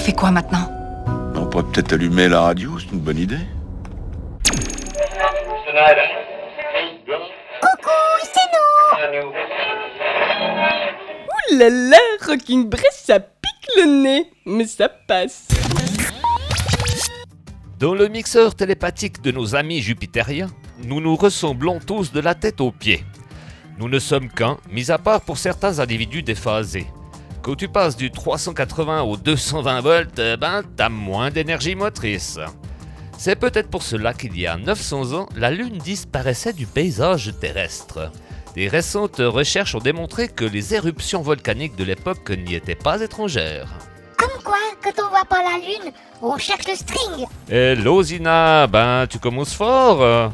fait quoi maintenant On pourrait peut-être allumer la radio, c'est une bonne idée. Coucou, c'est nous Ouh là là, Rocking Bress, ça pique le nez, mais ça passe. Dans le mixeur télépathique de nos amis jupitériens, nous nous ressemblons tous de la tête aux pieds. Nous ne sommes qu'un, mis à part pour certains individus déphasés. Quand tu passes du 380 au 220 volts, eh ben t'as moins d'énergie motrice. C'est peut-être pour cela qu'il y a 900 ans, la Lune disparaissait du paysage terrestre. Des récentes recherches ont démontré que les éruptions volcaniques de l'époque n'y étaient pas étrangères. Comme quoi, quand on voit pas la lune, on cherche le string Hello Zina, ben tu commences fort euh.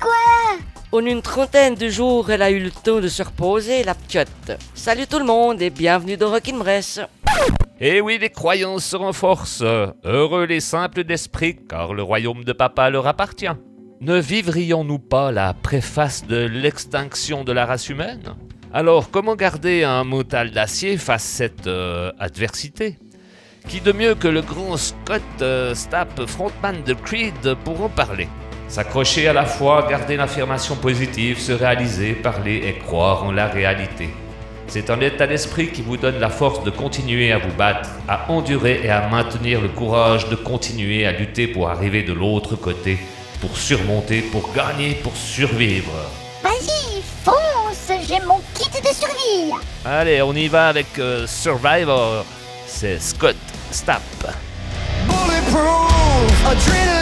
Quoi? En une trentaine de jours, elle a eu le temps de se reposer, la p'tiote. Salut tout le monde et bienvenue dans Rockin' Bress. Eh oui, les croyances se renforcent. Heureux les simples d'esprit, car le royaume de papa leur appartient. Ne vivrions-nous pas la préface de l'extinction de la race humaine? Alors, comment garder un mental d'acier face à cette euh, adversité? Qui de mieux que le grand Scott euh, Stapp, frontman de Creed, pour en parler? S'accrocher à la foi, garder l'affirmation positive, se réaliser, parler et croire en la réalité. C'est un état d'esprit qui vous donne la force de continuer à vous battre, à endurer et à maintenir le courage de continuer à lutter pour arriver de l'autre côté, pour surmonter, pour gagner, pour survivre. Vas-y, fonce J'ai mon kit de survie Allez, on y va avec euh, Survivor. C'est Scott Stapp. Bulletproof,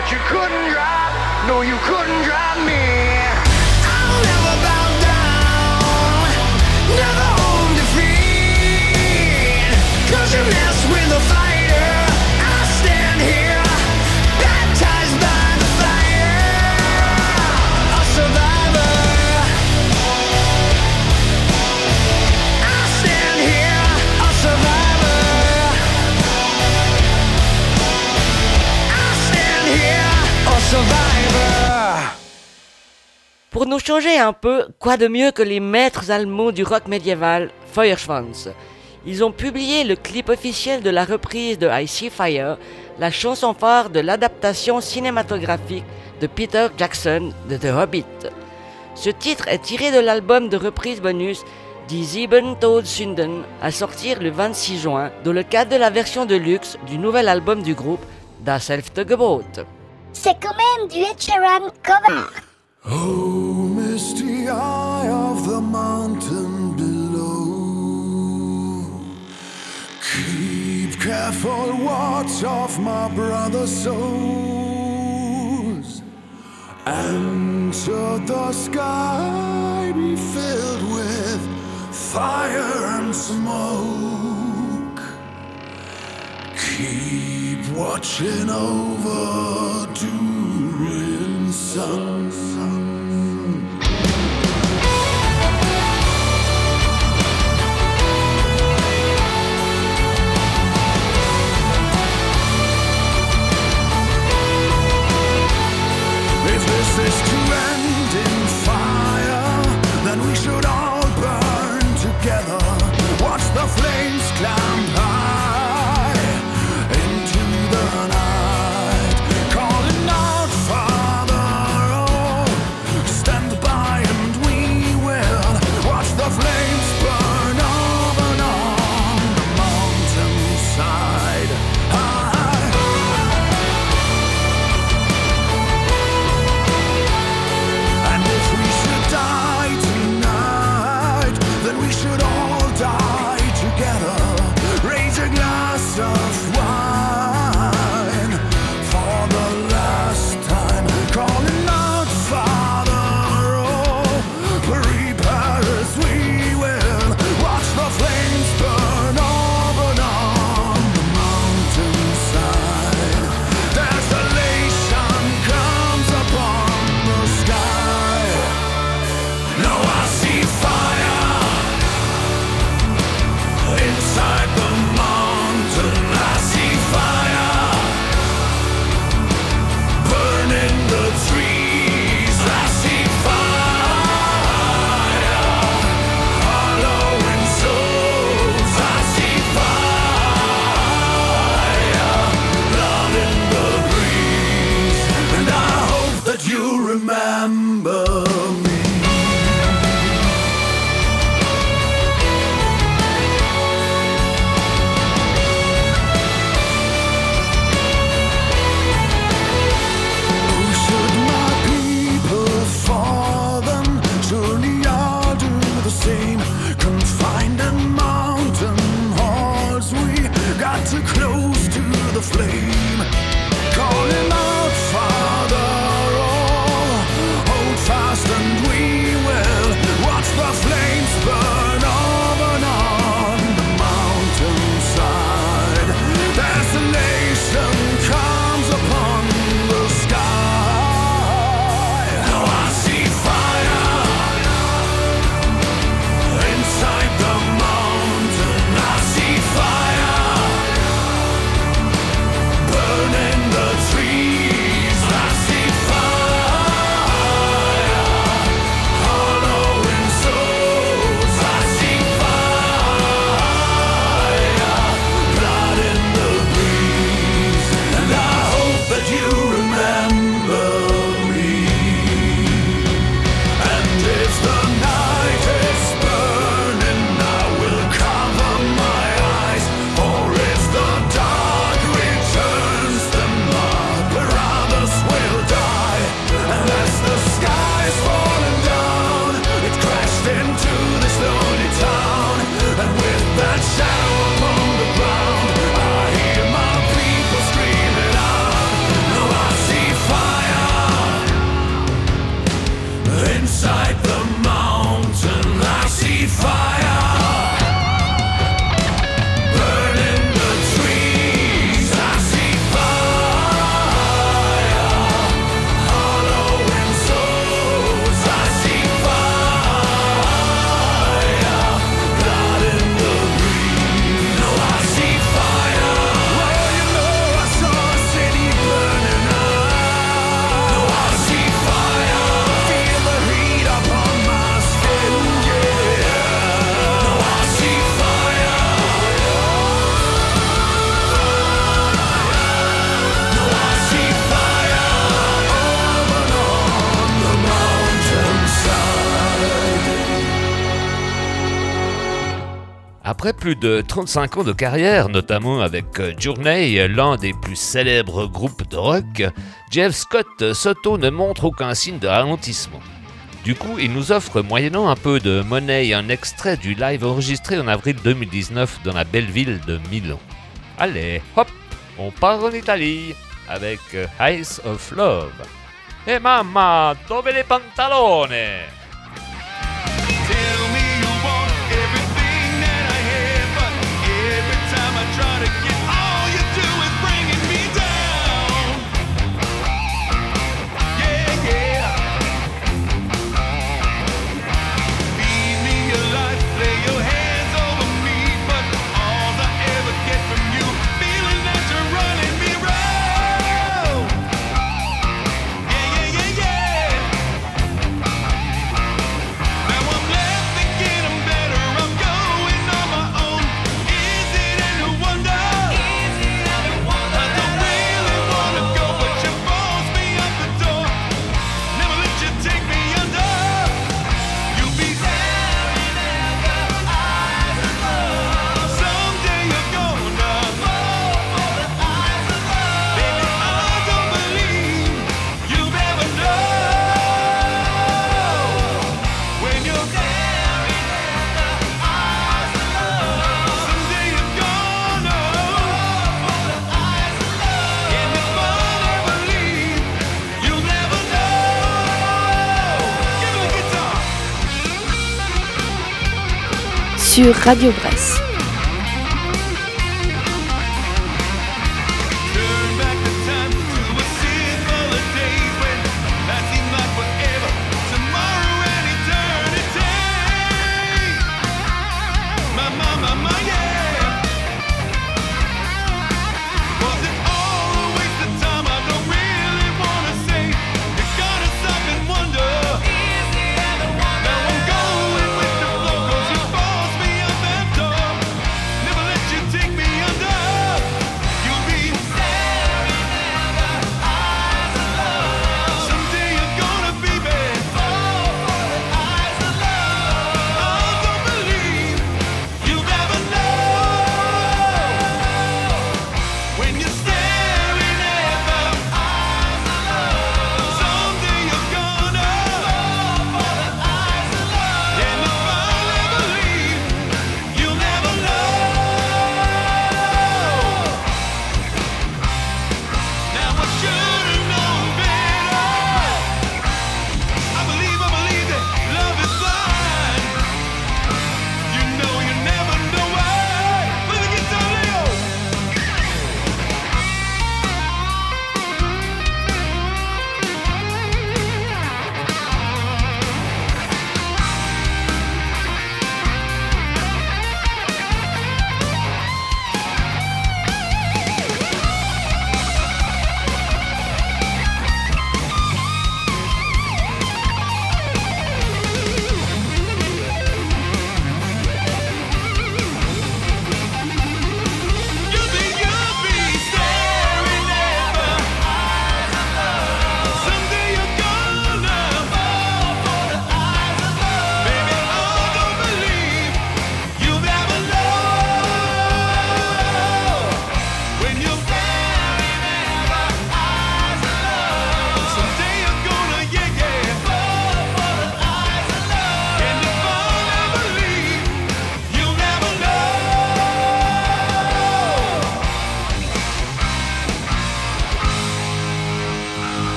but you couldn't drive, No, you couldn't drive me. Pour nous changer un peu, quoi de mieux que les maîtres allemands du rock médiéval, Feuerschwanz Ils ont publié le clip officiel de la reprise de I See Fire, la chanson phare de l'adaptation cinématographique de Peter Jackson de The Hobbit. Ce titre est tiré de l'album de reprise bonus Die Sieben Todsünden à sortir le 26 juin dans le cadre de la version de luxe du nouvel album du groupe Das Elfte Gebot. C'est quand même du cover. Oh, misty eye of the mountain below. Keep careful watch of my brother's souls. Should the sky be filled with fire and smoke, keep watching over Durin's sun. This Après plus de 35 ans de carrière, notamment avec euh, Journey, l'un des plus célèbres groupes de rock, Jeff Scott Soto ne montre aucun signe de ralentissement. Du coup, il nous offre, moyennant un peu de monnaie un extrait du live enregistré en avril 2019 dans la belle ville de Milan. Allez, hop, on part en Italie avec euh, Eyes of Love. E hey mamma, dove le? Radio Bresse.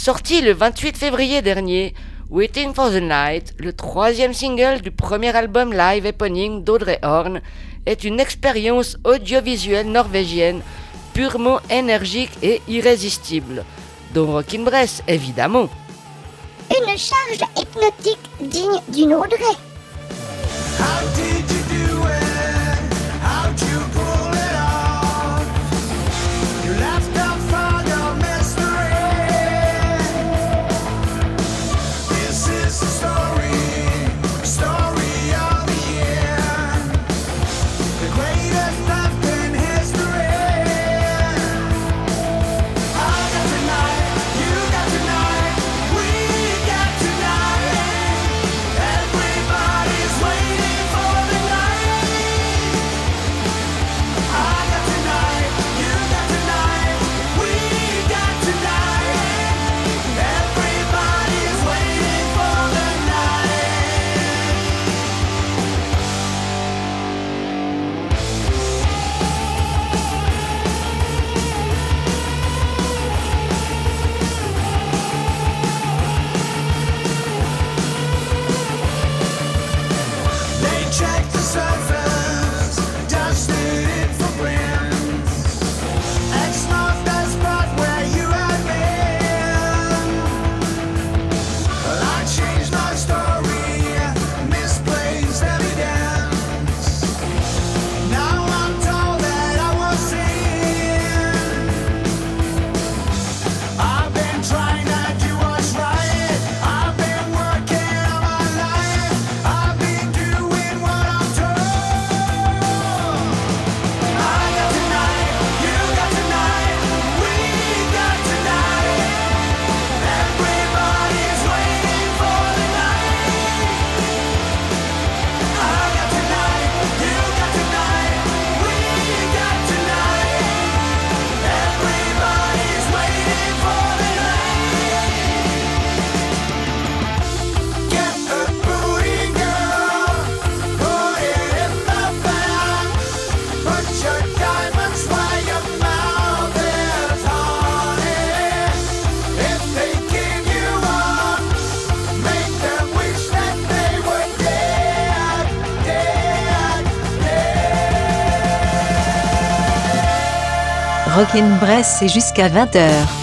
sorti le 28 février dernier, Waiting for the Night, le troisième single du premier album live éponyme d'Audrey Horn, est une expérience audiovisuelle norvégienne purement énergique et irrésistible, dont Rockin' évidemment. Une charge hypnotique digne d'une Audrey. Rock'n'Bress, c'est jusqu'à 20h.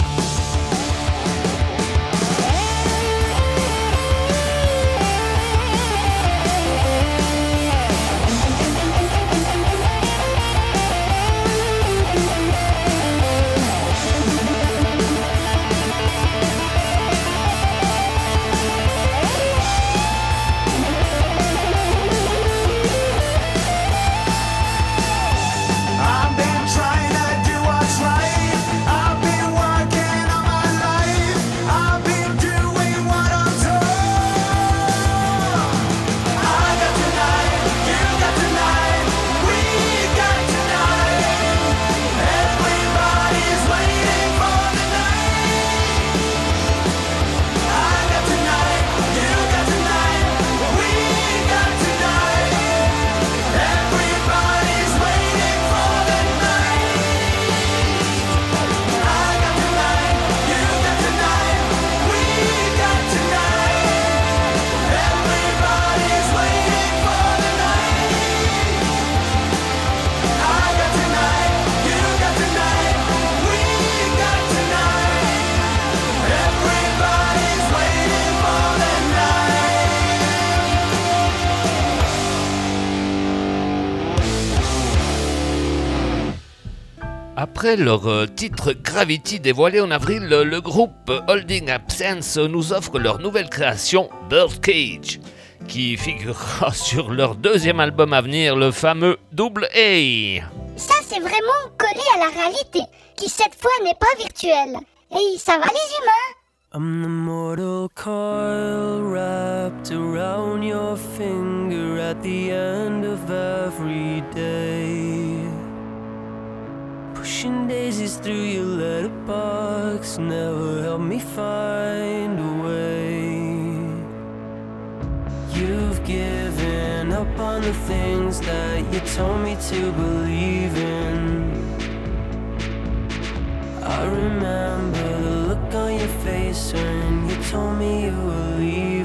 Après leur euh, titre Gravity dévoilé en avril, euh, le groupe Holding Absence nous offre leur nouvelle création Birdcage, qui figurera sur leur deuxième album à venir, le fameux Double A. Ça, c'est vraiment collé à la réalité, qui cette fois n'est pas virtuelle. Et ça va les humains? I'm the mortal coil wrapped around your finger at the end of every day. ocean daisies through your letterbox never helped me find a way. You've given up on the things that you told me to believe in. I remember the look on your face when you told me you were leaving.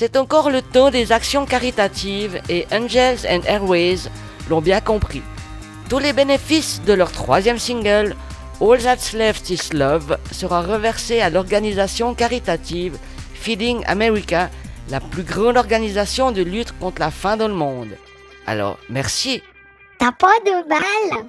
C'est encore le temps des actions caritatives et Angels and Airways l'ont bien compris. Tous les bénéfices de leur troisième single, All That's Left Is Love, sera reversé à l'organisation caritative Feeding America, la plus grande organisation de lutte contre la faim dans le monde. Alors, merci. T'as pas de balle?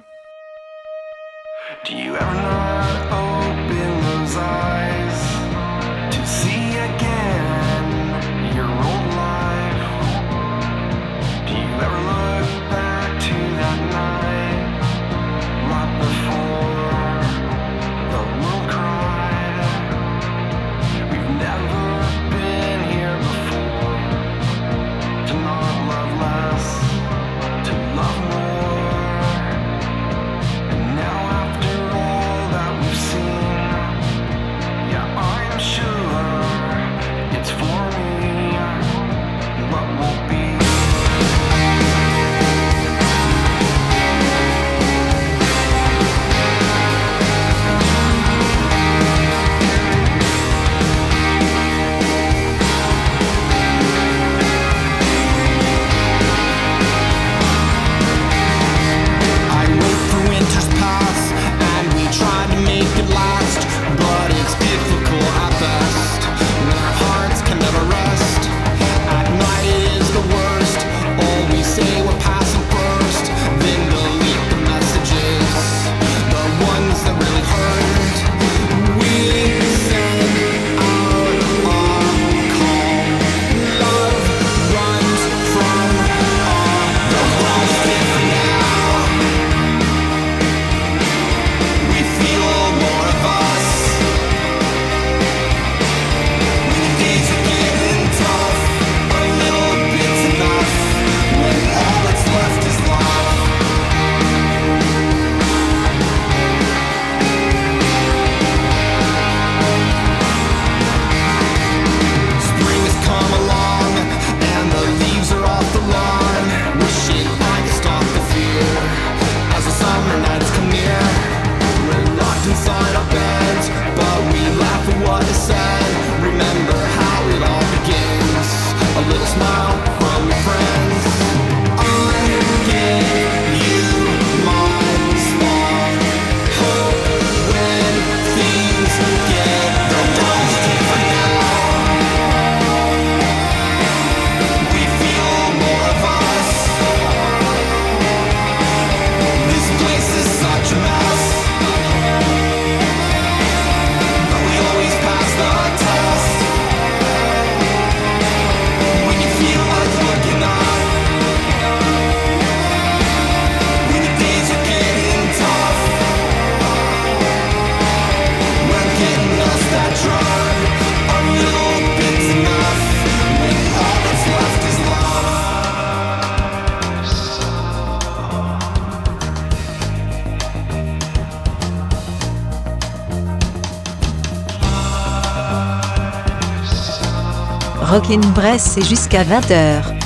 Rockin' Bresse, c'est jusqu'à 20h.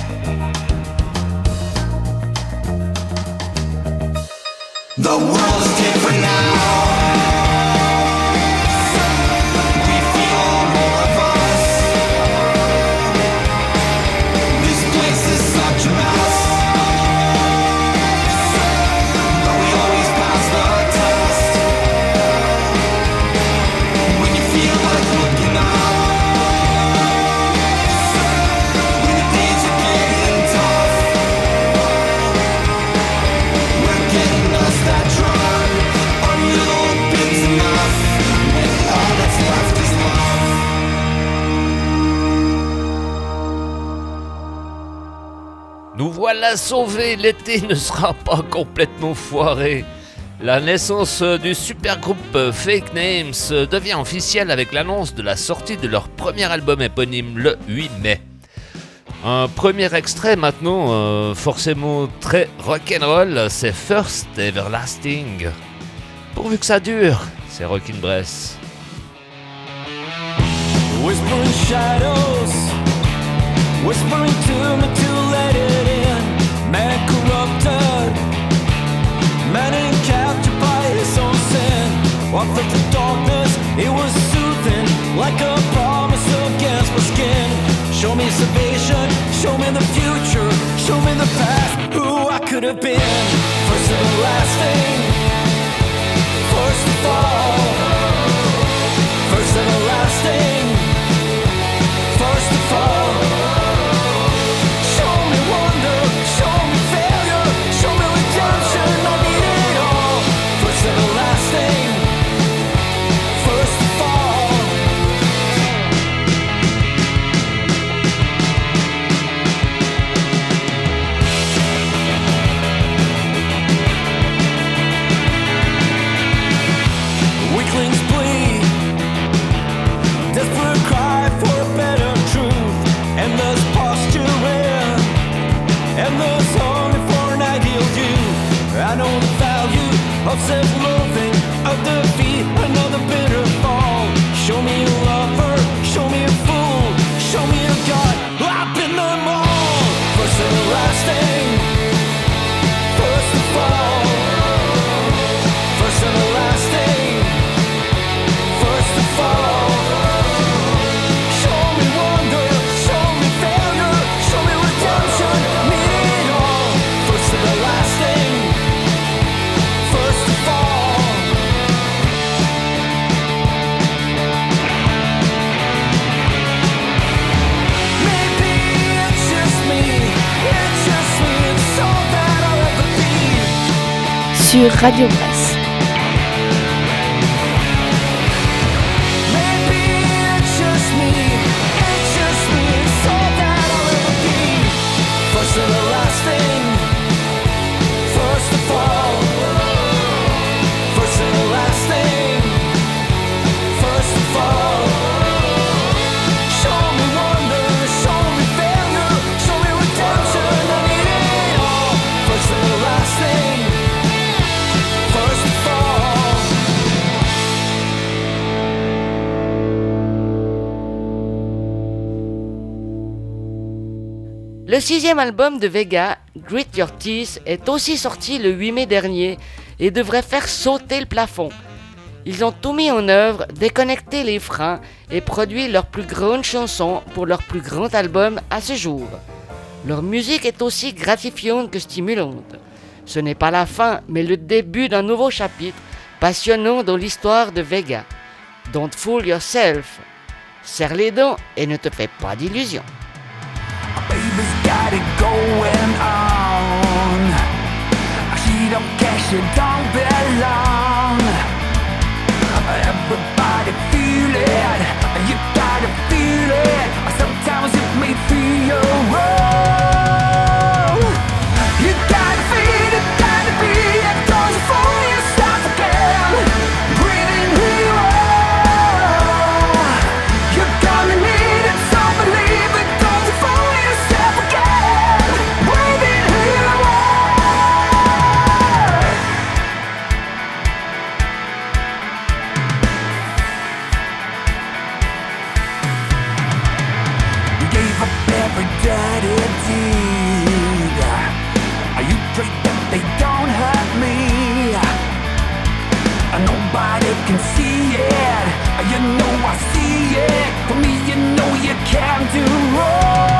à sauver, l'été ne sera pas complètement foiré. La naissance du supergroupe Fake Names devient officielle avec l'annonce de la sortie de leur premier album éponyme le 8 mai. Un premier extrait maintenant, euh, forcément très rock'n'roll, c'est First Everlasting. Pourvu que ça dure, c'est Rockin' Bress. Whispering shadows, whispering to me to comfort the darkness. It was soothing, like a promise against my skin. Show me salvation, show me the future, show me the past, who I could have been. First and the last thing, first to all. self-loathing of feet, another bitter fall. Show me sur Radio Brest. deuxième album de Vega, Grit Your Teeth, est aussi sorti le 8 mai dernier et devrait faire sauter le plafond. Ils ont tout mis en œuvre, déconnecté les freins et produit leur plus grande chanson pour leur plus grand album à ce jour. Leur musique est aussi gratifiante que stimulante. Ce n'est pas la fin, mais le début d'un nouveau chapitre passionnant dans l'histoire de Vega. Don't fool yourself. Serre les dents et ne te fais pas d'illusions. got it going on. She don't care, she don't. can do wrong.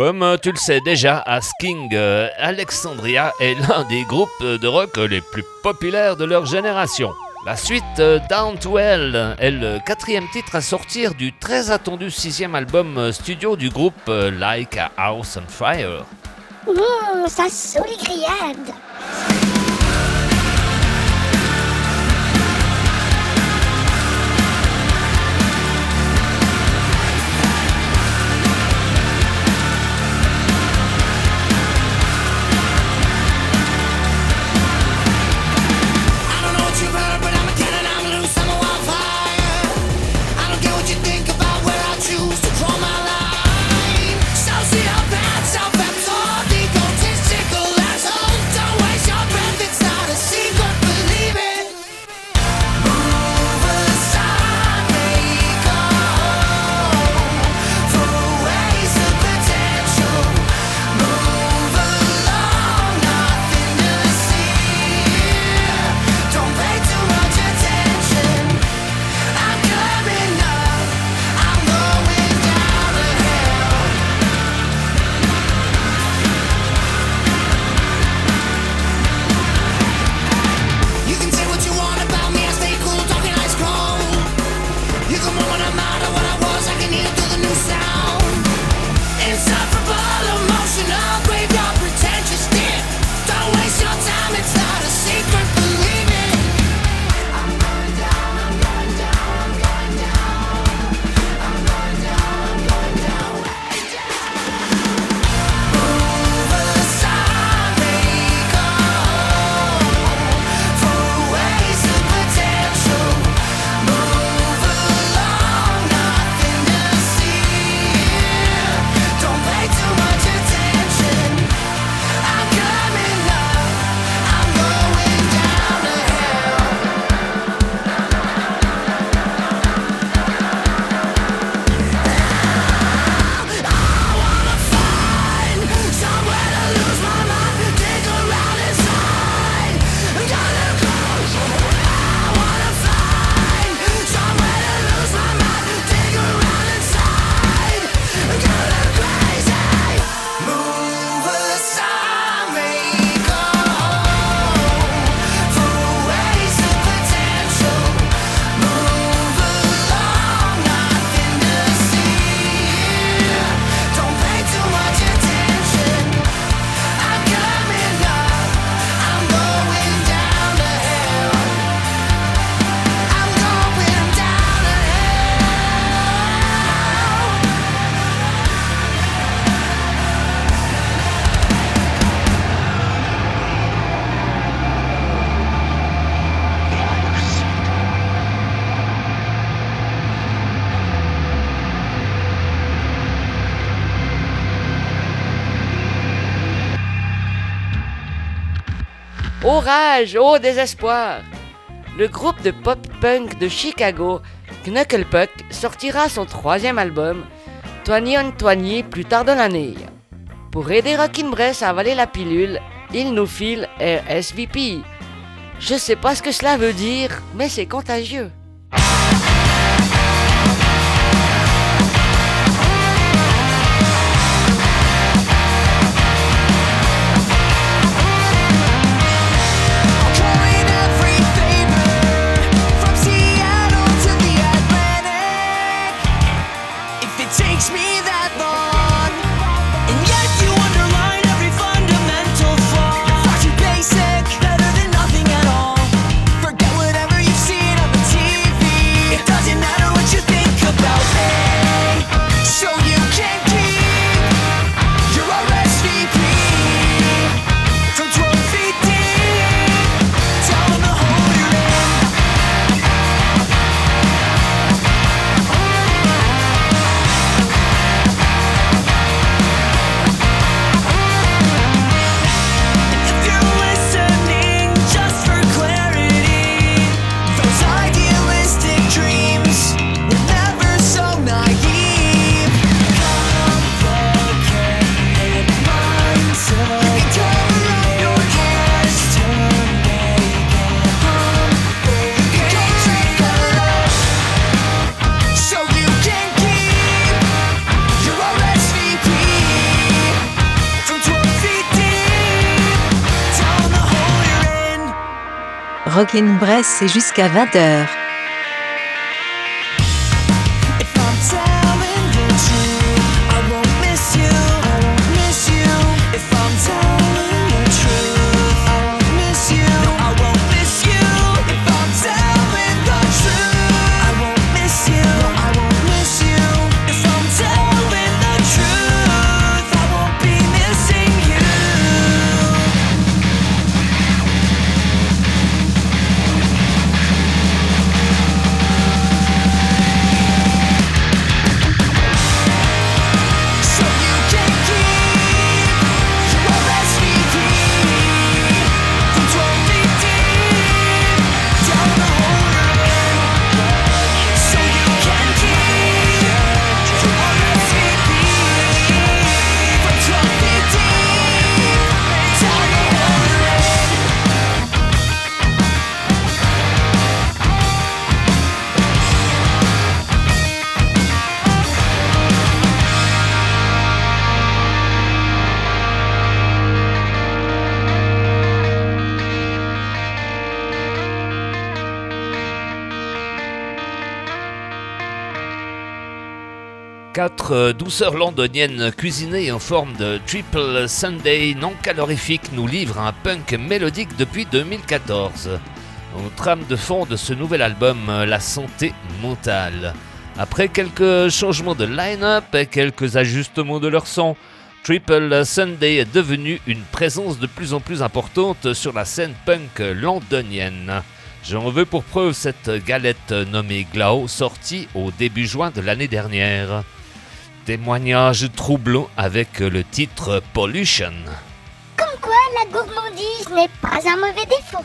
Comme euh, tu le sais déjà, Asking euh, Alexandria est l'un des groupes de rock les plus populaires de leur génération. La suite euh, Down to Hell est le quatrième titre à sortir du très attendu sixième album studio du groupe Like a House on Fire. Ça les Au rage, désespoir Le groupe de pop-punk de Chicago, Knucklepuck, sortira son troisième album, Twenty on Twenty, plus tard dans l'année. Pour aider Rockin'Bress à avaler la pilule, il nous file RSVP. Je ne sais pas ce que cela veut dire, mais c'est contagieux. presse et jusqu'à 20h. Euh, douceur londonienne cuisinée en forme de triple sundae non calorifique nous livre un punk mélodique depuis 2014. Au trame de fond de ce nouvel album, euh, la santé mentale. Après quelques changements de line-up et quelques ajustements de leur son, Triple Sunday est devenu une présence de plus en plus importante sur la scène punk londonienne. J'en veux pour preuve cette galette nommée Glau sortie au début juin de l'année dernière témoignage troublant avec le titre Pollution. Comme quoi la gourmandise n'est pas un mauvais défaut.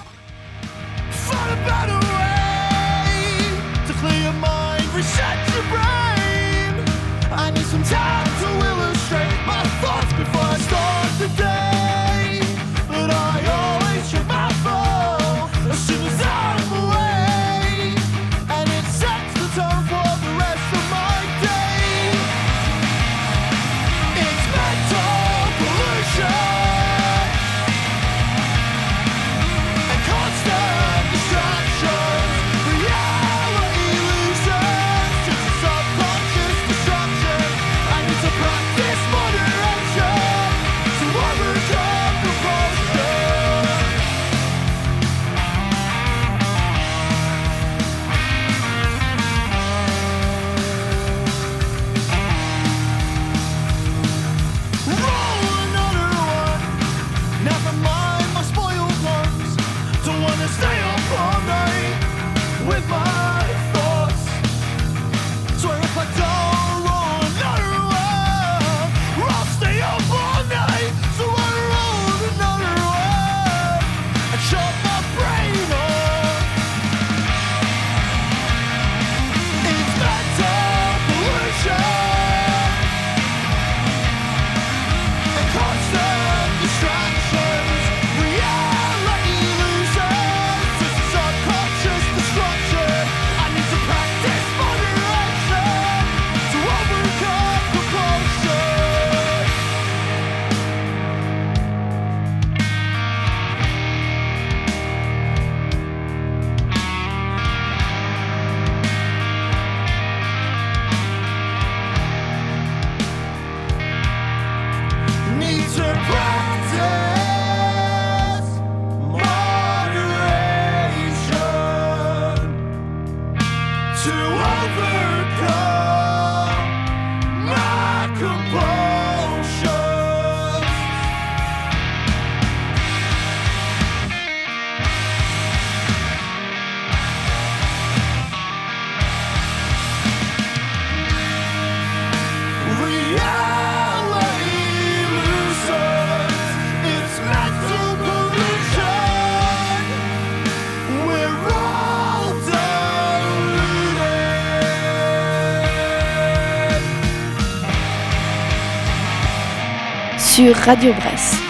Radio Bresse.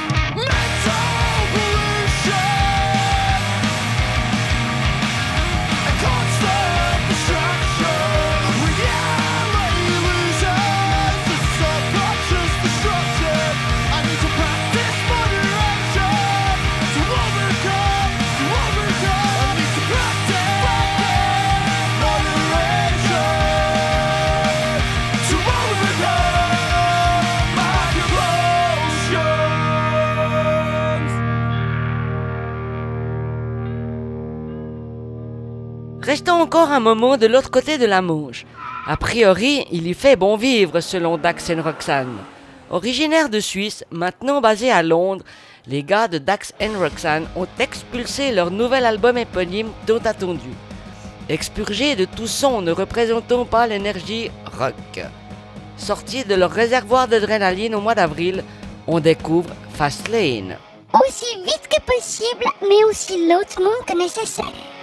Un moment de l'autre côté de la Manche. A priori, il y fait bon vivre selon Dax Roxanne. Originaires de Suisse, maintenant basés à Londres, les gars de Dax Roxanne ont expulsé leur nouvel album éponyme tant attendu. Expurgés de tout son ne représentant pas l'énergie rock. Sortis de leur réservoir d'adrénaline au mois d'avril, on découvre Fastlane. Aussi vite que possible, mais aussi lentement que nécessaire.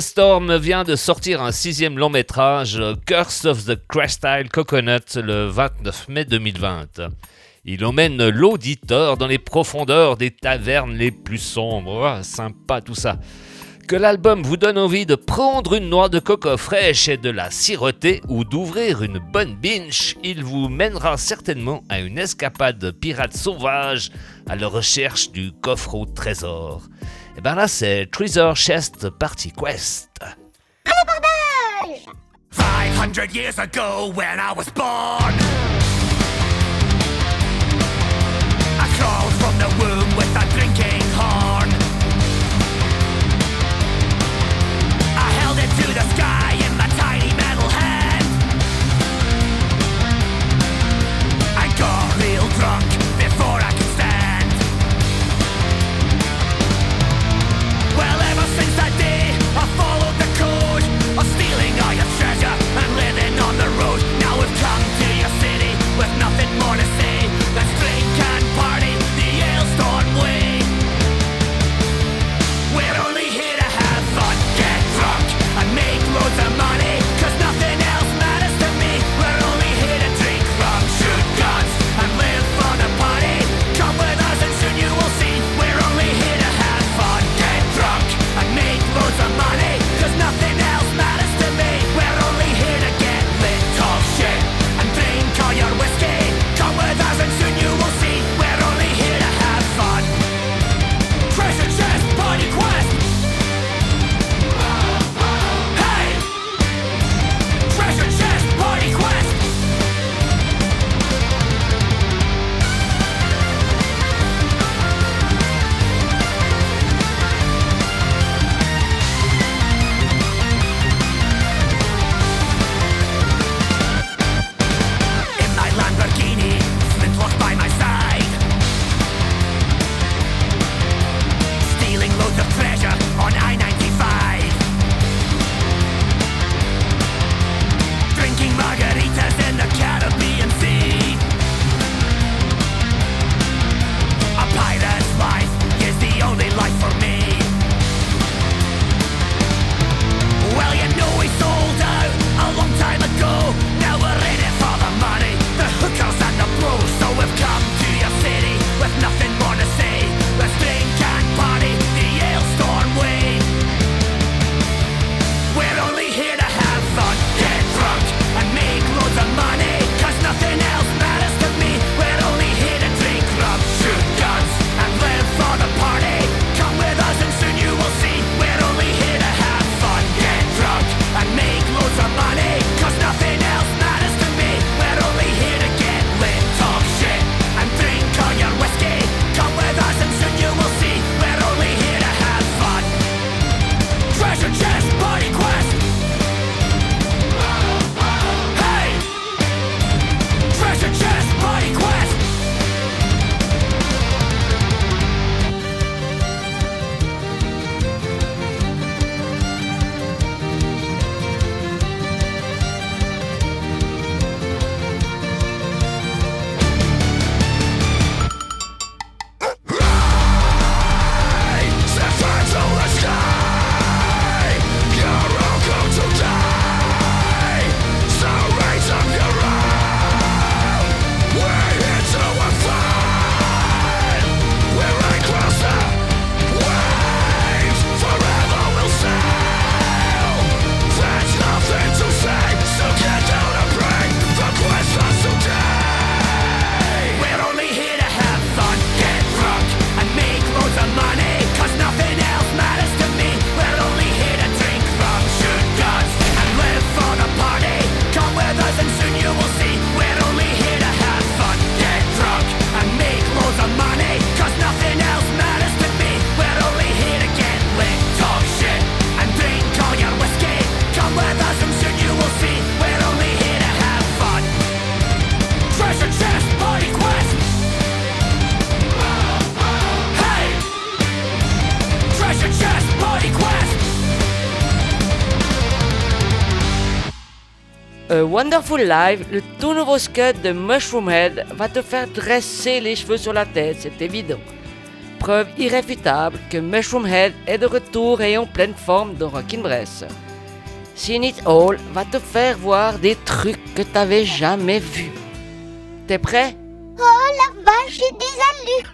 Storm vient de sortir un sixième long métrage, Curse of the Crestile Coconut, le 29 mai 2020. Il emmène l'auditeur dans les profondeurs des tavernes les plus sombres. Ah, sympa tout ça. Que l'album vous donne envie de prendre une noix de coco fraîche et de la siroter ou d'ouvrir une bonne binge, il vous mènera certainement à une escapade pirate sauvage à la recherche du coffre au trésor. Et ben là, c'est Treasure Chest Party Quest. 500 years ago when I was born with nothing more to say. Wonderful Live, le tout nouveau scud de Mushroom Head va te faire dresser les cheveux sur la tête, c'est évident. Preuve irréfutable que Mushroom Head est de retour et en pleine forme dans Rockin' Bress. Seen It All va te faire voir des trucs que t'avais jamais vus. T'es prêt? Oh la vache, j'ai des allures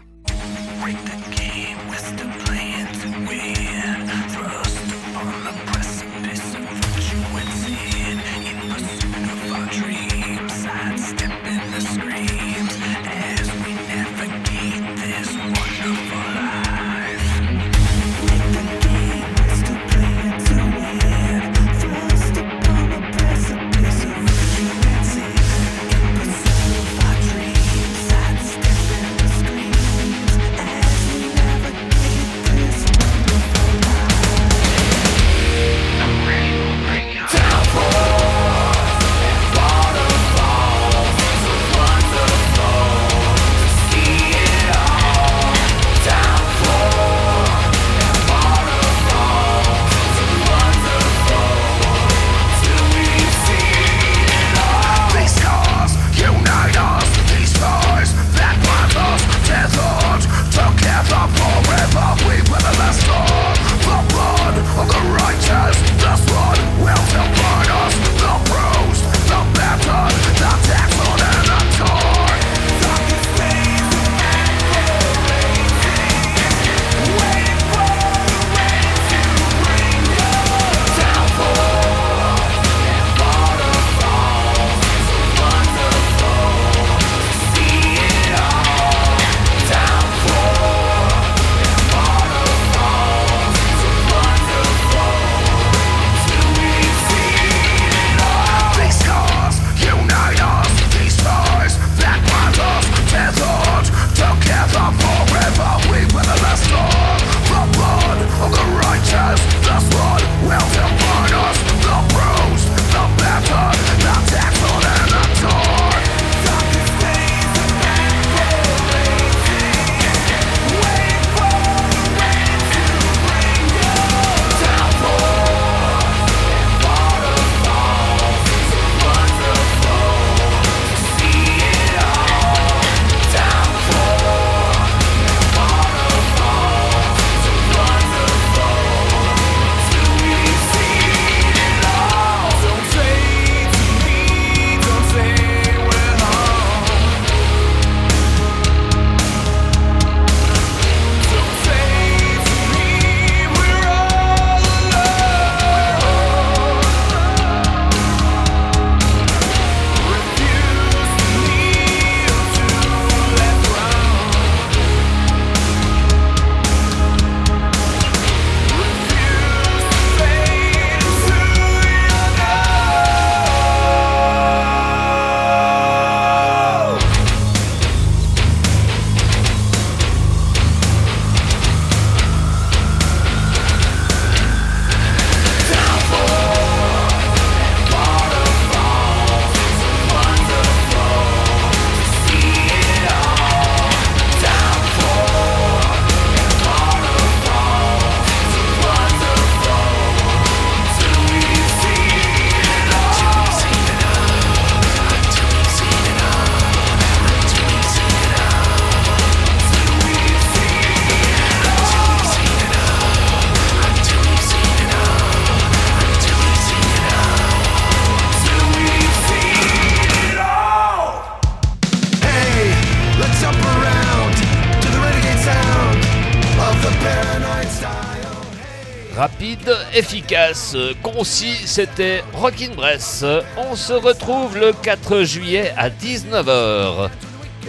Rapide, efficace, concis, c'était Rockin' Bress. On se retrouve le 4 juillet à 19h.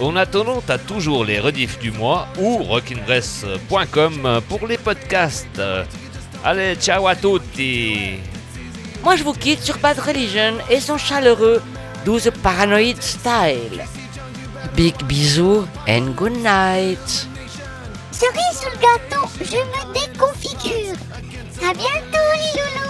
En attendant, t'as toujours les rediffs du mois ou rockinbress.com pour les podcasts. Allez, ciao à tutti Moi je vous quitte sur Bad Religion et son chaleureux 12 Paranoid Style. Big bisous and good night. Cerise sous le gâteau, je me déconfigure. À bientôt les loulous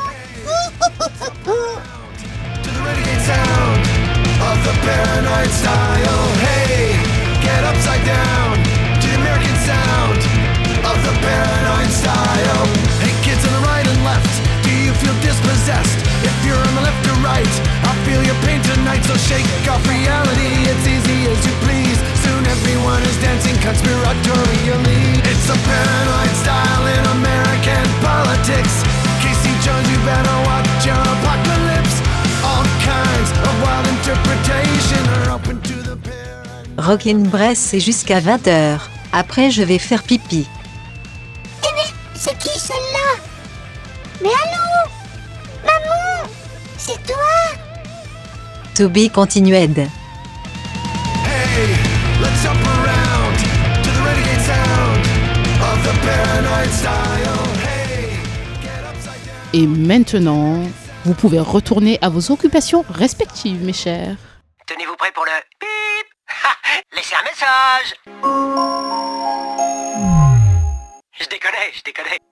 Of the paranoid style, hey, get upside down to the American sound of the paranoid style. Hey, kids on the right and left, do you feel dispossessed? If you're on the left or right, I feel your pain tonight, so shake off reality, it's easy as you please. Everyone is dancing conspiratorially. It's a paranoid style in American politics. Casey Jones, you better watch your apocalypse. All kinds of wild interpretation are open to the Rockin' Bress, c'est jusqu'à 20h. Après, je vais faire pipi. Eh mais, c'est qui celle-là? Mais allô? Maman C'est toi? Toby continuait. Et maintenant, vous pouvez retourner à vos occupations respectives, mes chers. Tenez-vous prêts pour le bip Laissez un message Je déconne, je déconne.